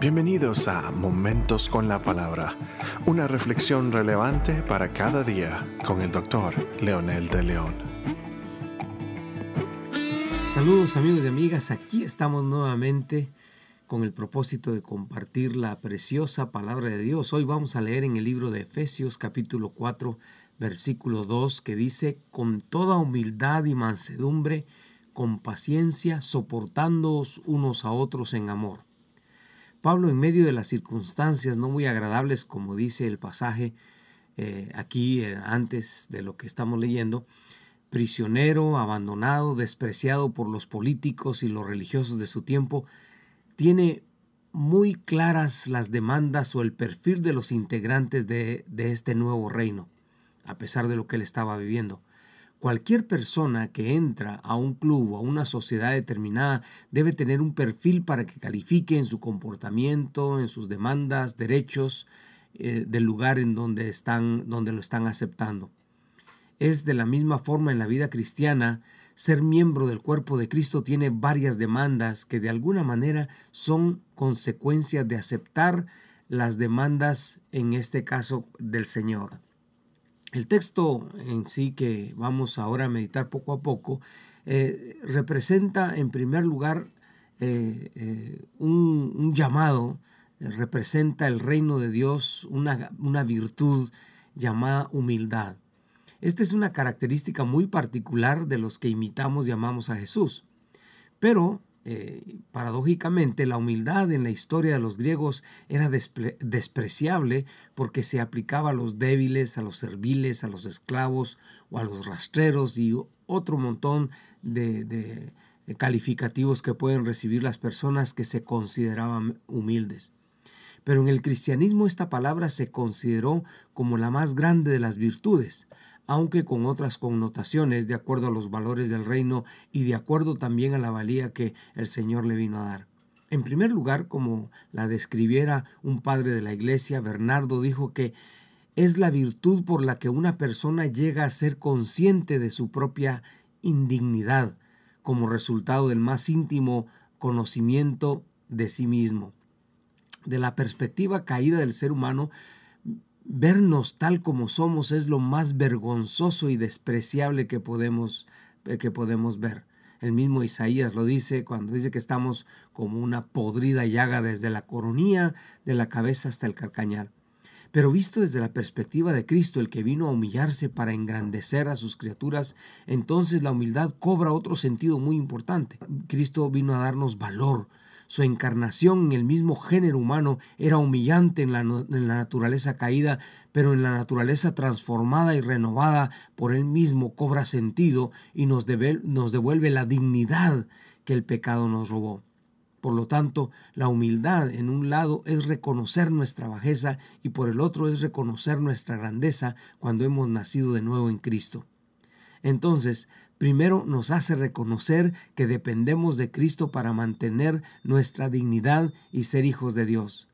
Bienvenidos a Momentos con la Palabra, una reflexión relevante para cada día con el doctor Leonel de León. Saludos amigos y amigas, aquí estamos nuevamente con el propósito de compartir la preciosa palabra de Dios. Hoy vamos a leer en el libro de Efesios capítulo 4 versículo 2 que dice, con toda humildad y mansedumbre, con paciencia, soportándoos unos a otros en amor Pablo en medio de las circunstancias no muy agradables, como dice el pasaje eh, aquí eh, antes de lo que estamos leyendo, prisionero, abandonado, despreciado por los políticos y los religiosos de su tiempo, tiene muy claras las demandas o el perfil de los integrantes de, de este nuevo reino, a pesar de lo que él estaba viviendo. Cualquier persona que entra a un club o a una sociedad determinada debe tener un perfil para que califique en su comportamiento, en sus demandas, derechos eh, del lugar en donde, están, donde lo están aceptando. Es de la misma forma en la vida cristiana, ser miembro del cuerpo de Cristo tiene varias demandas que de alguna manera son consecuencias de aceptar las demandas, en este caso, del Señor. El texto en sí que vamos ahora a meditar poco a poco eh, representa en primer lugar eh, eh, un, llamado, representa el reino de Dios, una, una virtud llamada humildad. Esta es una característica muy particular de los que imitamos y amamos a Jesús. Pero eh, paradójicamente, la humildad en la historia de los griegos era despreciable porque se aplicaba a los débiles, a los serviles, a los esclavos o a los rastreros y otro montón de calificativos que pueden recibir las personas que se consideraban humildes. Pero en el cristianismo esta palabra se consideró como la más grande de las virtudes, aunque con otras connotaciones de acuerdo a los valores del reino y de acuerdo también a la valía que el Señor le vino a dar. En primer lugar, como la describiera un padre de la iglesia, Bernardo dijo que es la virtud por la que una persona llega a ser consciente de su propia indignidad como resultado del más íntimo conocimiento de sí mismo. De la perspectiva caída del ser humano, vernos tal como somos es lo más vergonzoso y despreciable que podemos, eh, que podemos ver. El mismo Isaías lo dice cuando dice que estamos como una podrida llaga desde la coronilla de la cabeza hasta el carcañal. Pero visto desde la perspectiva de Cristo, el que vino a humillarse para engrandecer a sus criaturas, entonces la humildad cobra otro sentido muy importante. Cristo vino a darnos valor, su encarnación en el mismo género humano era humillante en la, naturaleza caída, pero en la naturaleza transformada y renovada por él mismo cobra sentido y nos, nos devuelve la dignidad que el pecado nos robó. Por lo tanto, la humildad en un lado es reconocer nuestra bajeza y por el otro es reconocer nuestra grandeza cuando hemos nacido de nuevo en Cristo. Entonces, primero nos hace reconocer que dependemos de Cristo para mantener nuestra dignidad y ser hijos de Dios.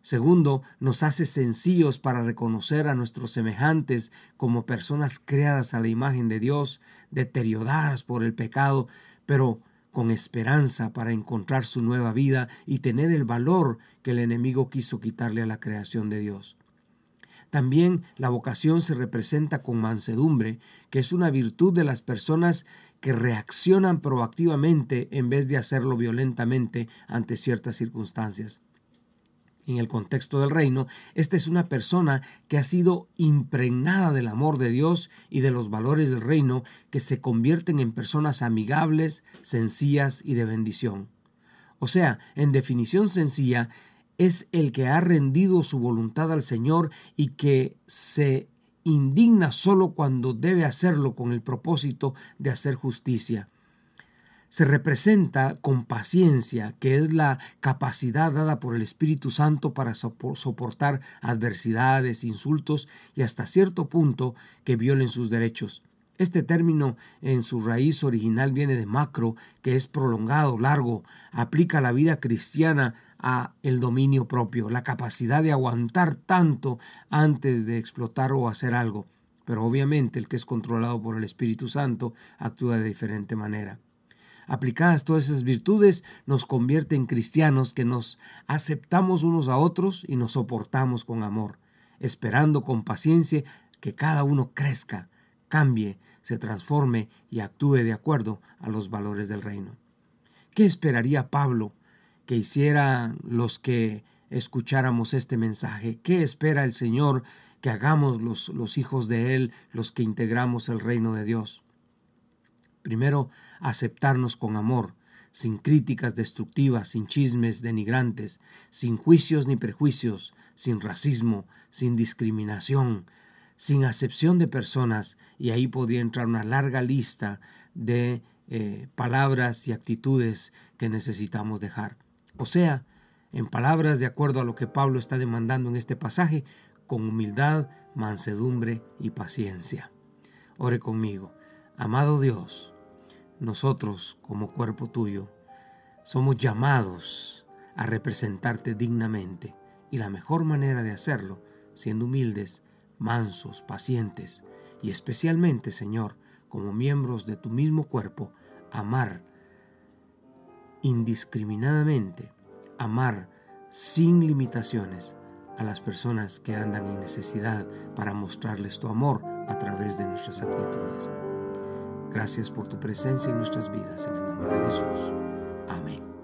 Segundo, nos hace sencillos para reconocer a nuestros semejantes como personas creadas a la imagen de Dios, deterioradas por el pecado, pero con esperanza para encontrar su nueva vida y tener el valor que el enemigo quiso quitarle a la creación de Dios. También la vocación se representa con mansedumbre, que es una virtud de las personas que reaccionan proactivamente en vez de hacerlo violentamente ante ciertas circunstancias. En el contexto del reino, esta es una persona que ha sido impregnada del amor de Dios y de los valores del reino que se convierten en personas amigables, sencillas y de bendición. O sea, en definición sencilla, es el que ha rendido su voluntad al Señor y que se indigna solo cuando debe hacerlo con el propósito de hacer justicia. Se representa con paciencia, que es la capacidad dada por el Espíritu Santo para soportar adversidades, insultos y hasta cierto punto que violen sus derechos. Este término en su raíz original viene de macro, que es prolongado, largo, aplica la vida cristiana el dominio propio, la capacidad de aguantar tanto antes de explotar o hacer algo. Pero obviamente el que es controlado por el Espíritu Santo actúa de diferente manera. Aplicadas todas esas virtudes nos convierte en cristianos que nos aceptamos unos a otros y nos soportamos con amor, esperando con paciencia que cada uno crezca, cambie, se transforme y actúe de acuerdo a los valores del reino. ¿Qué esperaría Pablo que hicieran los que escucháramos este mensaje? ¿Qué espera el Señor que hagamos los, los hijos de Él, los que integramos el reino de Dios? Primero, aceptarnos con amor, sin críticas destructivas, sin chismes denigrantes, sin juicios ni prejuicios, sin racismo, sin discriminación, sin acepción de personas, y ahí podría entrar una larga lista de eh, palabras y actitudes que necesitamos dejar. O sea, en palabras de acuerdo a lo que Pablo está demandando en este pasaje, con humildad, mansedumbre y paciencia. Ore conmigo. Amado Dios, nosotros como cuerpo tuyo somos llamados a representarte dignamente y la mejor manera de hacerlo, siendo humildes, mansos, pacientes y especialmente, Señor, como miembros de tu mismo cuerpo, amar indiscriminadamente, amar sin limitaciones a las personas que andan en necesidad para mostrarles tu amor a través de nuestras actitudes. Gracias por tu presencia en nuestras vidas, en el nombre de Jesús. Amén.